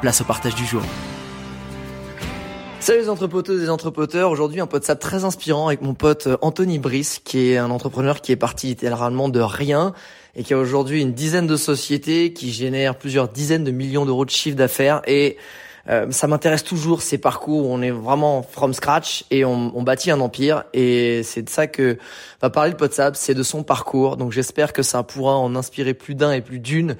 place au partage du jour. Salut les entrepoteuses et entrepoteurs. Aujourd'hui, un podcast très inspirant avec mon pote euh, Anthony Brice, qui est un entrepreneur qui est parti littéralement de rien et qui a aujourd'hui une dizaine de sociétés qui génèrent plusieurs dizaines de millions d'euros de chiffre d'affaires et euh, ça m'intéresse toujours ces parcours où on est vraiment from scratch et on, on bâtit un empire et c'est de ça que va parler le podcast, c'est de son parcours. Donc j'espère que ça pourra en inspirer plus d'un et plus d'une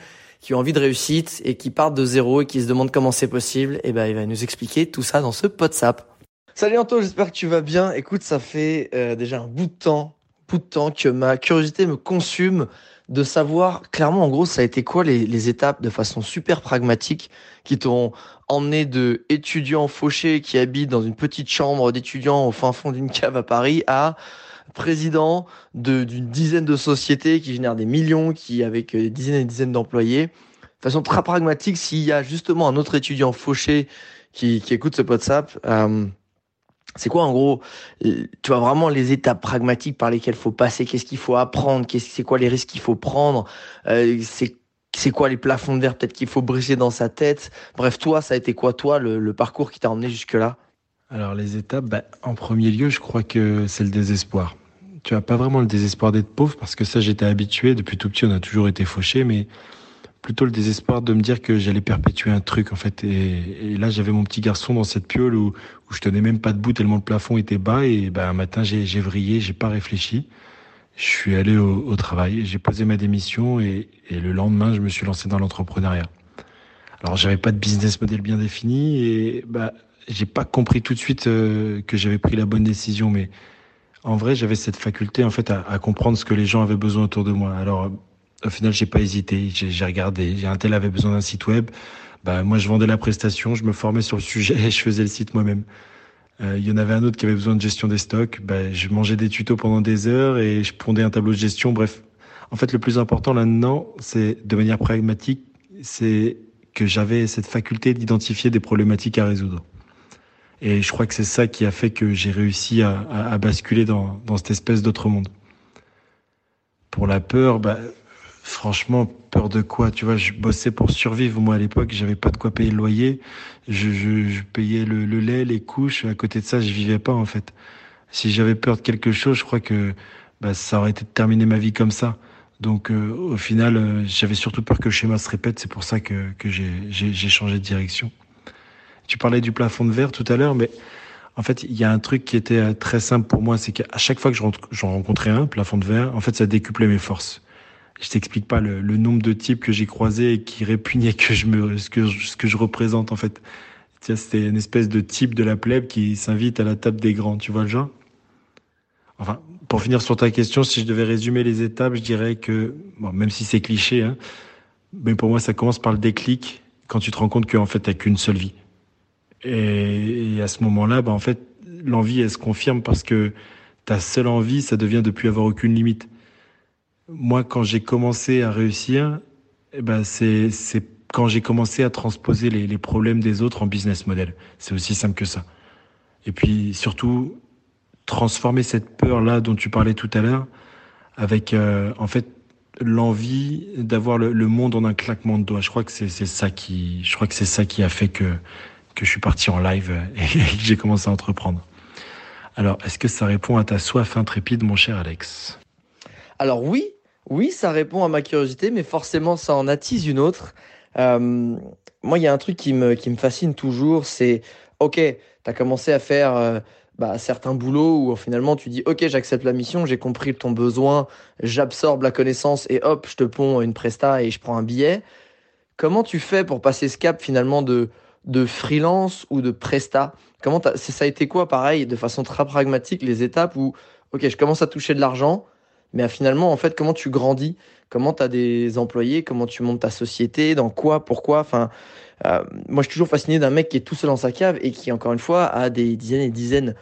qui ont envie de réussite et qui partent de zéro et qui se demandent comment c'est possible, et eh ben il va nous expliquer tout ça dans ce WhatsApp. Salut Anto, j'espère que tu vas bien. Écoute, ça fait euh, déjà un bout de temps, bout de temps que ma curiosité me consume de savoir clairement en gros ça a été quoi les, les étapes de façon super pragmatique qui t'ont emmené de étudiant fauché qui habite dans une petite chambre d'étudiant au fin fond d'une cave à Paris à président d'une dizaine de sociétés qui génèrent des millions, qui avec euh, des dizaines et des dizaines d'employés. De façon très pragmatique, s'il y a justement un autre étudiant fauché qui, écoute ce WhatsApp, euh, c'est quoi en gros, tu vois vraiment les étapes pragmatiques par lesquelles faut passer, qu'est-ce qu'il faut apprendre, c'est quoi les risques qu'il faut prendre, euh, c'est quoi les plafonds de verre peut-être qu'il faut briser dans sa tête. Bref, toi, ça a été quoi toi le, le parcours qui t'a emmené jusque là Alors les étapes, bah, en premier lieu, je crois que c'est le désespoir tu as pas vraiment le désespoir d'être pauvre parce que ça j'étais habitué. Depuis tout petit on a toujours été fauché mais plutôt le désespoir de me dire que j'allais perpétuer un truc en fait. Et, là j'avais mon petit garçon dans cette piole où, où je tenais même pas debout tellement le plafond était bas. Et ben un matin j'ai j'ai vrillé j'ai pas réfléchi. Je suis allé au, travail j'ai posé ma démission et, le lendemain je me suis lancé dans l'entrepreneuriat. Alors j'avais pas de business model bien défini et bah j'ai pas compris tout de suite euh, que j'avais pris la bonne décision mais en vrai, j'avais cette faculté en fait à, comprendre ce que les gens avaient besoin autour de moi. Alors, au final, j'ai pas hésité. J'ai regardé. Un tel avait besoin d'un site web. Bah, moi, je vendais la prestation, je me formais sur le sujet et je faisais le site moi-même. Euh, il y en avait un autre qui avait besoin de gestion des stocks. Bah, je mangeais des tutos pendant des heures et je pondais un tableau de gestion. Bref, en fait, le plus important là-dedans, c'est de manière pragmatique, c'est que j'avais cette faculté d'identifier des problématiques à résoudre. Et je crois que c'est ça qui a fait que j'ai réussi à, à, à, basculer dans, dans cette espèce d'autre monde. Pour la peur, bah, franchement, peur de quoi Tu vois, je bossais pour survivre. Moi, à l'époque, j'avais pas de quoi payer le loyer. Je, je, je payais le, le, lait, les couches. À côté de ça, je vivais pas, en fait. Si j'avais peur de quelque chose, je crois que bah, ça aurait été de terminer ma vie comme ça. Donc, euh, au final, euh, j'avais surtout peur que le schéma se répète. C'est pour ça que, que j'ai changé de direction. Tu parlais du plafond de verre tout à l'heure, mais en fait, il y a un truc qui était euh, très simple pour moi, c'est qu'à chaque fois que j'en rencontrais un, plafond de verre, en fait, ça décuplait mes forces. Je t'explique pas le, nombre de types que j'ai croisés et qui répugnaient que je me, ce que, ce que je représente, en fait. C'était une espèce de type de la plèbe qui s'invite à la table des grands, tu vois le genre? Enfin, pour finir sur ta question, si je devais résumer les étapes, je dirais que, bon, même si c'est cliché, hein, mais pour moi, ça commence par le déclic quand tu te rends compte qu'en fait, t'as qu'une seule vie. Et, à ce moment-là, bah, en fait, l'envie, elle se confirme parce que ta seule envie, ça devient de plus avoir aucune limite. Moi, quand j'ai commencé à réussir, eh ben, c'est, quand j'ai commencé à transposer les, problèmes des autres en business model. C'est aussi simple que ça. Et puis, surtout, transformer cette peur-là dont tu parlais tout à l'heure avec, euh, en fait, l'envie d'avoir le, le, monde en un claquement de doigts. Je crois que c'est ça qui, je crois que c'est ça qui a fait que, que je suis parti en live et que j'ai commencé à entreprendre. Alors, est-ce que ça répond à ta soif intrépide, mon cher Alex? Alors oui, oui, ça répond à ma curiosité, mais forcément, ça en attise une autre. Euh, moi, il y a un truc qui me, qui me fascine toujours, c'est, ok, tu as commencé à faire euh, bah, certains boulots où finalement tu dis, ok, j'accepte la mission, j'ai compris ton besoin, j'absorbe la connaissance et hop, je te ponds une presta et je prends un billet. Comment tu fais pour passer ce cap finalement de, de freelance ou de presta Comment ça a été quoi, pareil, de façon très pragmatique, les étapes où, ok, je commence à toucher de l'argent, mais finalement, en fait, comment tu grandis? Comment tu as des employés? Comment tu montes ta société? Dans quoi? Pourquoi? Enfin, euh, moi, je suis toujours fasciné d'un mec qui est tout seul dans sa cave et qui, encore une fois, a des dizaines et dizaines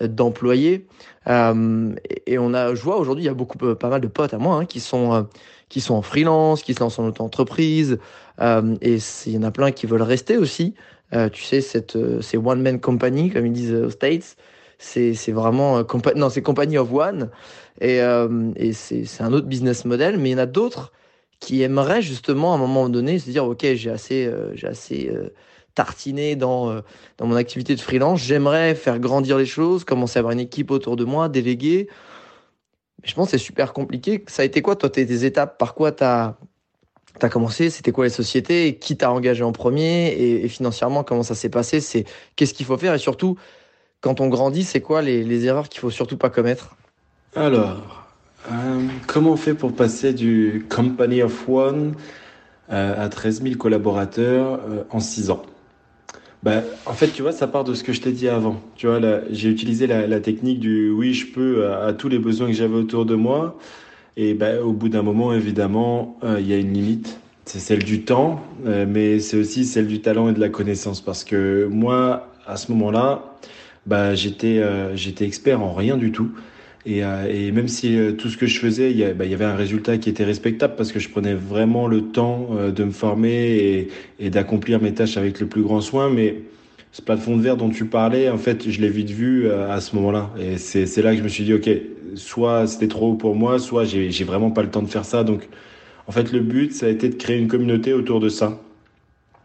d'employés. Euh, et on a, je vois aujourd'hui, il y a beaucoup, pas mal de potes à moi hein, qui sont euh, qui sont en freelance, qui se lancent en auto-entreprise. Euh, et il y en a plein qui veulent rester aussi. Euh, tu sais, cette, euh, c'est one man company, comme ils disent aux States. C'est, vraiment, non, c'est company of one. Et, et c'est, un autre business model. Mais il y en a d'autres qui aimeraient justement à un moment donné se dire, ok, j'ai assez, j'ai assez tartiné dans, dans mon activité de freelance. J'aimerais faire grandir les choses, commencer à avoir une équipe autour de moi, déléguer je pense que c'est super compliqué. Ça a été quoi, toi, tes, étapes? Par quoi tu as, commencé C'était quoi les sociétés Qui t'a engagé en premier et, financièrement, comment ça s'est passé C'est Qu'est-ce qu'il faut faire Et surtout, quand on grandit, c'est quoi les, erreurs qu'il faut surtout pas commettre? Alors, euh, comment on fait pour passer du Company of One euh, à 13 000 collaborateurs euh, en 6 ans? Bah, en fait, tu vois, ça part de ce que je t'ai dit avant. Tu vois, j'ai utilisé la, technique du oui, je peux à, tous les besoins que j'avais autour de moi. Et bah, au bout d'un moment, évidemment, euh, il y a une limite. C'est celle du temps, euh, mais c'est aussi celle du talent et de la connaissance. Parce que moi, à ce moment-là, bah, j'étais euh, j'étais expert en rien du tout. Et, et même si tout ce que je faisais, il y, bah, il y avait un résultat qui était respectable parce que je prenais vraiment le temps de me former et, et d'accomplir mes tâches avec le plus grand soin. Mais ce plafond de verre dont tu parlais, en fait, je l'ai vite vu à ce moment-là. Et c'est là que je me suis dit, OK, soit c'était trop haut pour moi, soit j'ai vraiment pas le temps de faire ça. Donc, en fait, le but, ça a été de créer une communauté autour de ça.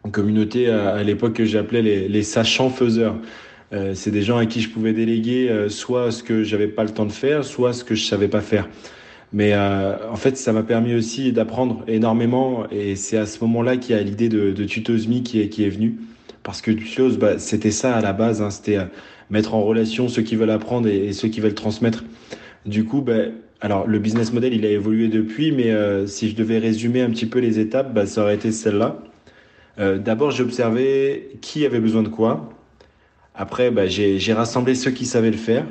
Une communauté à, l'époque que j'appelais les, les sachants faiseurs. Euh, c'est des gens à qui je pouvais déléguer euh, soit ce que j'avais pas le temps de faire, soit ce que je savais pas faire. Mais euh, en fait, ça m'a permis aussi d'apprendre énormément. Et c'est à ce moment-là qu'il y a l'idée de, de qui est, qui est venue. Parce que Tutos, bah, c'était ça à la base. Hein, c'était mettre en relation ceux qui veulent apprendre et, ceux qui veulent transmettre. Du coup, ben, alors le business model, il a évolué depuis, mais euh, si je devais résumer un petit peu les étapes, ben, ça aurait été celle-là. Euh, D'abord, j'ai observé qui avait besoin de quoi. Après, ben, j'ai rassemblé ceux qui savaient le faire.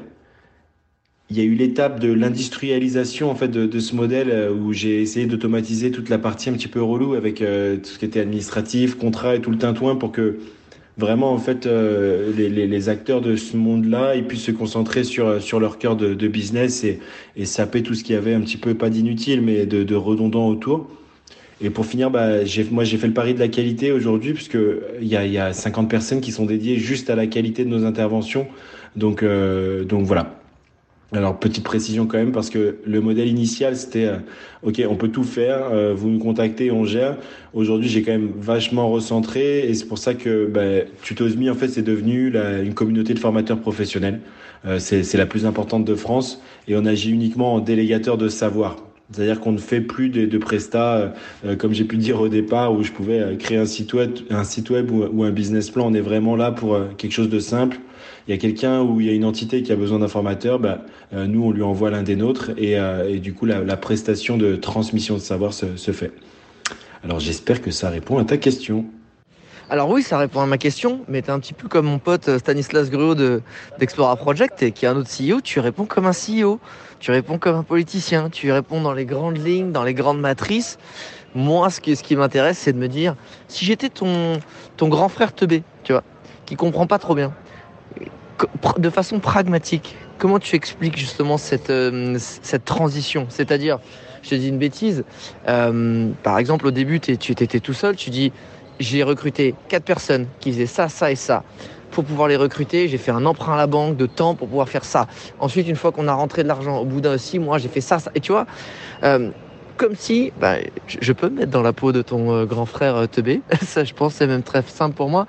Il y a eu l'étape de l'industrialisation en fait de, ce modèle euh, où j'ai essayé d'automatiser toute la partie un petit peu relou avec euh, tout ce qui était administratif, contrat et tout le tintouin pour que vraiment en fait euh, les, les, les, acteurs de ce monde-là ils puissent se concentrer sur sur leur cœur de, de business et, et saper tout ce qu'il y avait un petit peu pas d'inutile mais de, de redondant autour. Et pour finir, bah, j'ai, moi j'ai fait le pari de la qualité aujourd'hui puisque il y a, y a 50 personnes qui sont dédiées juste à la qualité de nos interventions. Donc euh, donc voilà. Alors petite précision quand même parce que le modèle initial c'était euh, ok on peut tout faire, euh, vous nous contactez, on gère. Aujourd'hui j'ai quand même vachement recentré et c'est pour ça que bah, Tutosmi en fait c'est devenu la, une communauté de formateurs professionnels. Euh, c'est la plus importante de France et on agit uniquement en délégateur de savoir. C'est-à-dire qu'on ne fait plus de, de prestats, comme j'ai pu dire au départ, où je pouvais créer un site web, un site web ou, un business plan. On est vraiment là pour quelque chose de simple, il y a quelqu'un ou il y a une entité qui a besoin d'un formateur, bah, euh, nous on lui envoie l'un des nôtres et, euh, du coup la, prestation de transmission de savoir se, fait. Alors j'espère que ça répond à ta question. Alors oui, ça répond à ma question, mais tu es un petit peu comme mon pote euh, Stanislas Gruot de, d'Explora Project, et qui est un autre CEO, tu réponds comme un CEO, tu réponds comme un politicien, tu réponds dans les grandes lignes, dans les grandes matrices. Moi, ce qui, m'intéresse, c'est de me dire, si j'étais ton, ton grand frère Teubé, tu vois, qui comprend pas trop bien, de façon pragmatique, comment tu expliques justement cette, euh, cette transition? C'est-à-dire, je te dis une bêtise, euh, par exemple au début tu étais tout seul, tu dis j'ai recruté quatre personnes qui faisaient ça, ça et ça. Pour pouvoir les recruter, j'ai fait un emprunt à la banque de temps pour pouvoir faire ça. Ensuite, une fois qu'on a rentré de l'argent, au bout d'un six mois, j'ai fait ça, ça. Et tu vois, euh, comme si, bah, je peux me mettre dans la peau de ton grand frère Teubé. ça, je pense, c'est même très simple pour moi.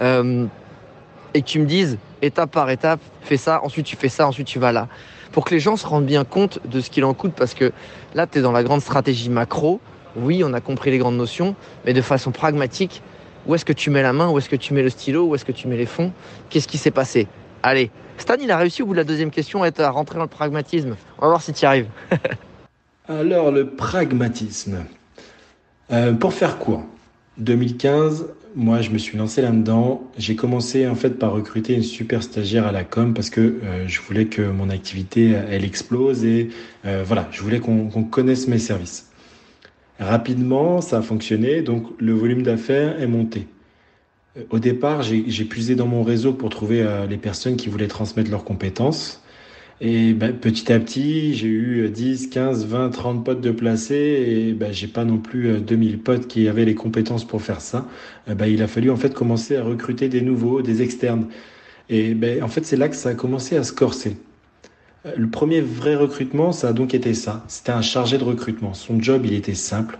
et que tu me dises, étape par étape, fais ça, ensuite tu fais ça, ensuite tu vas là. Pour que les gens se rendent bien compte de ce qu'il en coûte, parce que là, tu es dans la grande stratégie macro, oui, on a compris les grandes notions, mais de façon pragmatique, où est-ce que tu mets la main, où est-ce que tu mets le stylo, où est-ce que tu mets les fonds, qu'est-ce qui s'est passé? Allez, Stan, il a réussi au bout de la deuxième question à rentrer dans le pragmatisme? On va voir si tu y arrives. Alors, le pragmatisme. Euh, pour faire court, 2015, moi, je me suis lancé là-dedans. J'ai commencé en fait par recruter une super stagiaire à la com parce que euh, je voulais que mon activité elle explose et euh, voilà, je voulais qu'on connaisse mes services. Rapidement, ça a fonctionné, donc le volume d'affaires est monté. Euh, au départ, j'ai puisé dans mon réseau pour trouver les personnes qui voulaient transmettre leurs compétences. Et ben, petit à petit, j'ai eu 10, 15, 20, 30 potes de placés et ben, j'ai pas non plus 2000 euh, potes qui avaient les compétences pour faire ça. Euh, ben, il a fallu en fait commencer à recruter des nouveaux, des externes. Et ben, en fait, c'est là que ça a commencé à se corser. Le premier vrai recrutement, ça a donc été ça. C'était un chargé de recrutement. Son job, il était simple.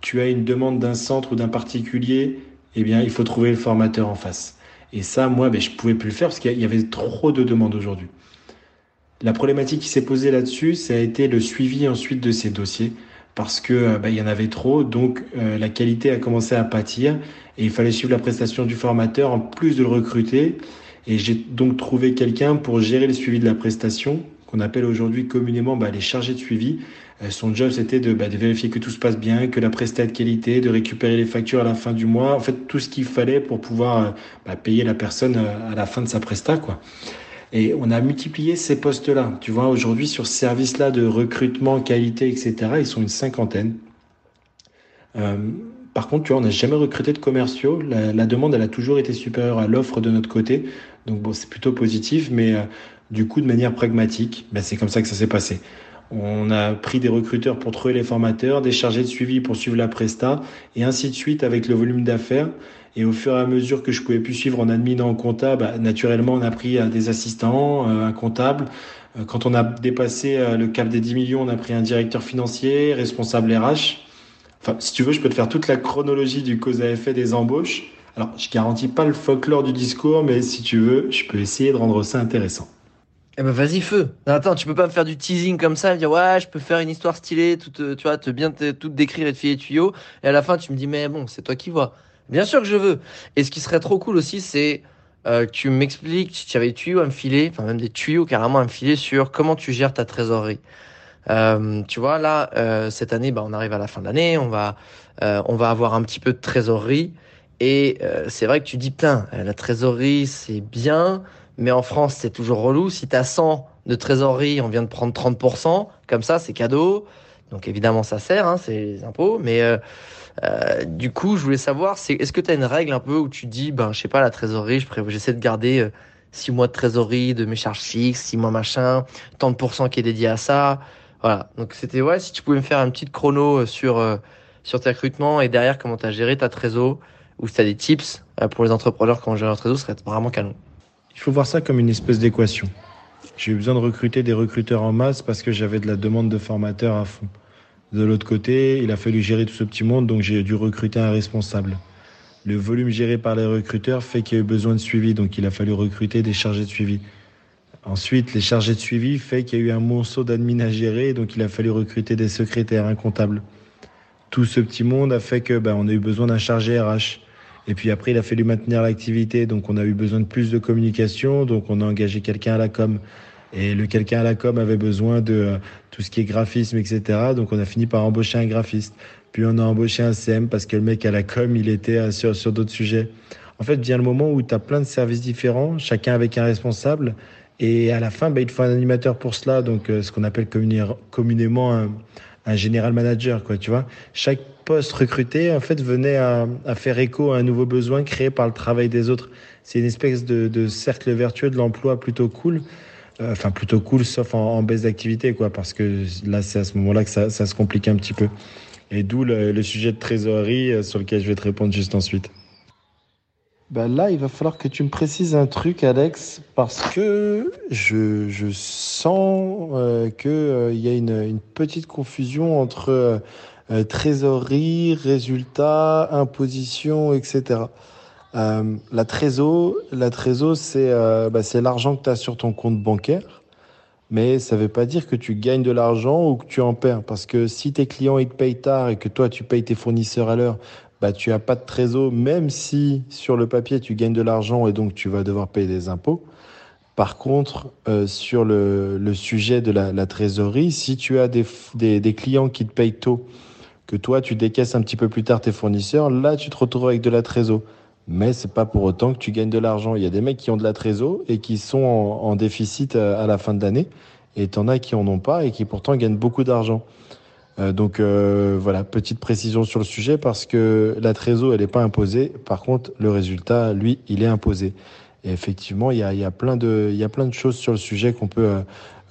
Tu as une demande d'un centre ou d'un particulier, eh bien, il faut trouver le formateur en face. Et ça, moi, ben, je pouvais plus le faire parce qu'il y avait trop de demandes aujourd'hui. La problématique qui s'est posée là-dessus, ça a été le suivi ensuite de ces dossiers parce que euh, bah, il y en avait trop, donc euh, la qualité a commencé à pâtir et il fallait suivre la prestation du formateur en plus de le recruter. Et j'ai donc trouvé quelqu'un pour gérer le suivi de la prestation, qu'on appelle aujourd'hui communément bah, les chargés de suivi. Euh, son job, c'était de, bah, de, vérifier que tout se passe bien, que la prestation est de qualité, de récupérer les factures à la fin du mois. En fait, tout ce qu'il fallait pour pouvoir payer la personne à la fin de sa presta, quoi. Et on a multiplié ces postes-là. Tu vois, aujourd'hui, sur ce service-là de recrutement, qualité, etc., ils sont une cinquantaine. Euh, par contre, tu vois, on n'a jamais recruté de commerciaux. La, demande, elle a toujours été supérieure à l'offre de notre côté. Donc bon, c'est plutôt positif, mais euh, du coup, de manière pragmatique, ben, c'est comme ça que ça s'est passé. On a pris des recruteurs pour trouver les formateurs, des chargés de suivi pour suivre la presta, et ainsi de suite avec le volume d'affaires. Et au fur et à mesure que je pouvais plus suivre en admin en comptable, bah, naturellement, on a pris euh, des assistants, euh, un comptable. Euh, quand on a dépassé le cap des 10 millions, on a pris un directeur financier, responsable RH. Enfin, si tu veux, je peux te faire toute la chronologie du cause à effet des embauches. Alors, je garantis pas le folklore du discours, mais si tu veux, je peux essayer de rendre ça intéressant. Eh ben vas-y feu. attends, tu peux pas me faire du teasing comme ça, me dire ouais, je peux faire une histoire stylée, tout, tu vois, te bien tout décrire et te filer tuyaux, et à la fin tu me dis mais bon, c'est toi qui vois. Bien sûr que je veux. Et ce qui serait trop cool aussi, c'est euh, que tu m'expliques tu avais des tuyaux à me filer, enfin même des tuyaux carrément à me filer sur comment tu gères ta trésorerie. Euh, tu vois, là, euh, cette année, bah, on arrive à la fin de l'année, on va, euh, on va avoir un petit peu de trésorerie. Et euh, c'est vrai que tu dis, putain, la trésorerie, c'est bien, mais en France, c'est toujours relou. Si tu as 100 de trésorerie, on vient de prendre 30%, comme ça, c'est cadeau. Donc évidemment, ça sert, hein, c'est les impôts, mais euh, du coup, je voulais savoir, est-ce que tu as une règle un peu où tu dis, ben, je sais pas, la trésorerie, je j'essaie de garder 6 euh, mois de trésorerie de mes charges fixes, 6 mois machin, tant de pourcents qui est dédié à ça. Voilà. Donc c'était, ouais, si tu pouvais me faire une petite chrono euh, sur, sur tes recrutements et derrière comment tu as géré ta trésor ou si tu as des tips pour les entrepreneurs comment gérer leur trésor, ce serait vraiment canon. Il faut voir ça comme une espèce d'équation. J'ai eu besoin de recruter des recruteurs en masse parce que j'avais de la demande de formateurs à fond. De l'autre côté, il a fallu gérer tout ce petit monde, donc j'ai dû recruter un responsable. Le volume géré par les recruteurs fait qu'il y a eu besoin de suivi, donc il a fallu recruter des chargés de suivi. Ensuite, les chargés de suivi fait qu'il y a eu un monceau d'admin à gérer, donc il a fallu recruter des secrétaires, un comptable. Tout ce petit monde a fait que ben, on a eu besoin d'un chargé RH. Et puis après, il a fallu maintenir l'activité, donc on a eu besoin de plus de communication, donc on a engagé quelqu'un à la com. Et le quelqu'un à la com avait besoin de euh, tout ce qui est graphisme, etc. Donc on a fini par embaucher un graphiste. Puis on a embauché un CM parce que le mec à la com, il était euh, sur, sur d'autres sujets. En fait, vient le moment où tu as plein de services différents, chacun avec un responsable. Et à la fin, bah, il te faut un animateur pour cela, donc euh, ce qu'on appelle communément un, un général manager, quoi, tu vois. Chaque poste recruté, en fait, venait à, à, faire écho à un nouveau besoin créé par le travail des autres. C'est une espèce de, de cercle vertueux de l'emploi plutôt cool. Euh, enfin plutôt cool, sauf en, baisse d'activité, quoi, parce que là, c'est à ce moment-là que ça, se complique un petit peu. Et d'où le, sujet de trésorerie euh, sur lequel je vais te répondre juste ensuite. Ben là, il va falloir que tu me précises un truc, Alex, parce que je, je sens euh, qu'il y a une, une, petite confusion entre trésorerie, résultat, imposition, etc. Euh, la trésor, la trésor, c'est euh, bah, c'est l'argent que tu as sur ton compte bancaire. mais ça ne veut pas dire que tu gagnes de l'argent ou que tu en perds. Parce que si tes clients ils te payent tard et que toi tu payes tes fournisseurs à l'heure, bah, tu n'as pas de trésor, même si sur le papier tu gagnes de l'argent et donc tu vas devoir payer des impôts. Par contre, euh, sur le, sujet de la, trésorerie, si tu as des, clients qui te payent tôt, que toi tu décaisses un petit peu plus tard tes fournisseurs, là tu te retrouves avec de la trésor. Mais c'est pas pour autant que tu gagnes de l'argent. Il y a des mecs qui ont de la trésor et qui sont en, en déficit à, à, la fin de l'année, et t'en as qui en ont pas et qui pourtant gagnent beaucoup d'argent. Euh, donc euh, voilà, petite précision sur le sujet parce que la trésor elle n'est pas imposée. Par contre, le résultat, lui, il est imposé. Et effectivement, il y a, plein de, y a plein de choses sur le sujet qu'on peut,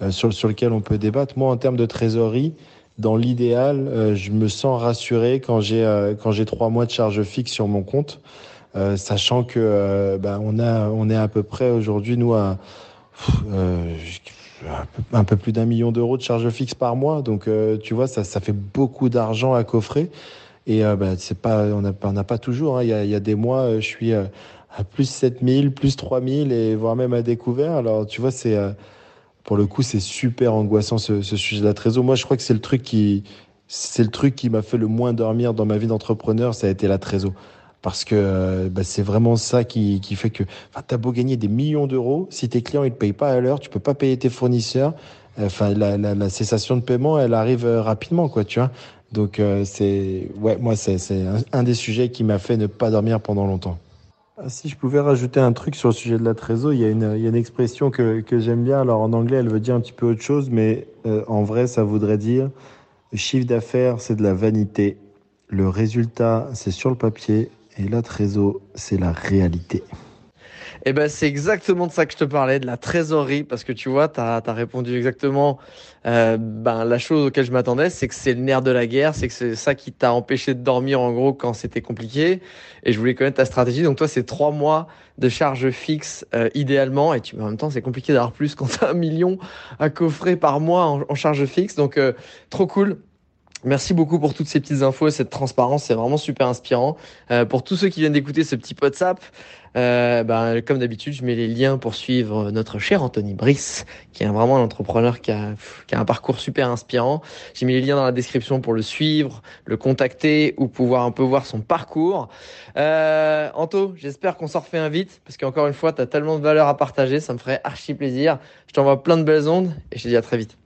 euh, sur, sur lequel on peut débattre. Moi, en termes de trésorerie, dans l'idéal, je me sens rassuré quand j'ai quand j'ai trois mois de charge fixe sur mon compte, sachant que ben, on a on est à peu près aujourd'hui nous à un peu plus d'un million d'euros de charge fixe par mois. Donc tu vois, ça ça fait beaucoup d'argent à coffrer. Et ben, c'est pas on n'a a pas toujours. Hein. Il, y a, des mois, je suis à plus 7000, plus 3000 et voire même à découvert. Alors tu vois, c'est pour le coup, c'est super angoissant ce, ce, sujet de la trésor. Moi, je crois que c'est le truc qui, c'est le truc qui m'a fait le moins dormir dans ma vie d'entrepreneur, ça a été la trésor. Parce que bah, c'est vraiment ça qui, qui fait que, enfin, t'as beau gagner des millions d'euros, si tes clients ils te payent pas à l'heure, tu peux pas payer tes fournisseurs. Enfin, la, la, cessation de paiement, elle arrive euh, rapidement, quoi, tu vois. Donc euh, c'est, ouais, moi c'est un, un des sujets qui m'a fait ne pas dormir pendant longtemps. Ah, si je pouvais rajouter un truc sur le sujet de la trésor, il y a une, il y a une expression que, que j'aime bien. Alors en anglais, elle veut dire un petit peu autre chose, mais euh, en vrai, ça voudrait dire chiffre d'affaires, c'est de la vanité. Le résultat, c'est sur le papier. Et la trésor, c'est la réalité. Eh ben, c'est exactement de ça que je te parlais, de la trésorerie, parce que tu vois, tu as, répondu exactement euh, ben, la chose auquel je m'attendais, c'est que c'est le nerf de la guerre, c'est que c'est ça qui t'a empêché de dormir en gros quand c'était compliqué. Et je voulais connaître ta stratégie. Donc toi, c'est trois mois de charge fixe euh, idéalement, et tu, en même temps, c'est compliqué d'avoir plus quand t'as un million à coffrer par mois en, charge fixe. Donc euh, trop cool. Merci beaucoup pour toutes ces petites infos et cette transparence, c'est vraiment super inspirant. Euh, pour tous ceux qui viennent d'écouter ce petit WhatsApp, euh, ben, comme d'habitude, je mets les liens pour suivre notre cher Anthony Brice, qui est vraiment un entrepreneur qui a, qui a un parcours super inspirant. J'ai mis les liens dans la description pour le suivre, le contacter ou pouvoir un peu voir son parcours. Euh, Anto, j'espère qu'on s'en refait un vite, parce qu'encore une fois, tu as tellement de valeur à partager, ça me ferait archi plaisir. Je t'envoie plein de belles ondes et je te dis à très vite.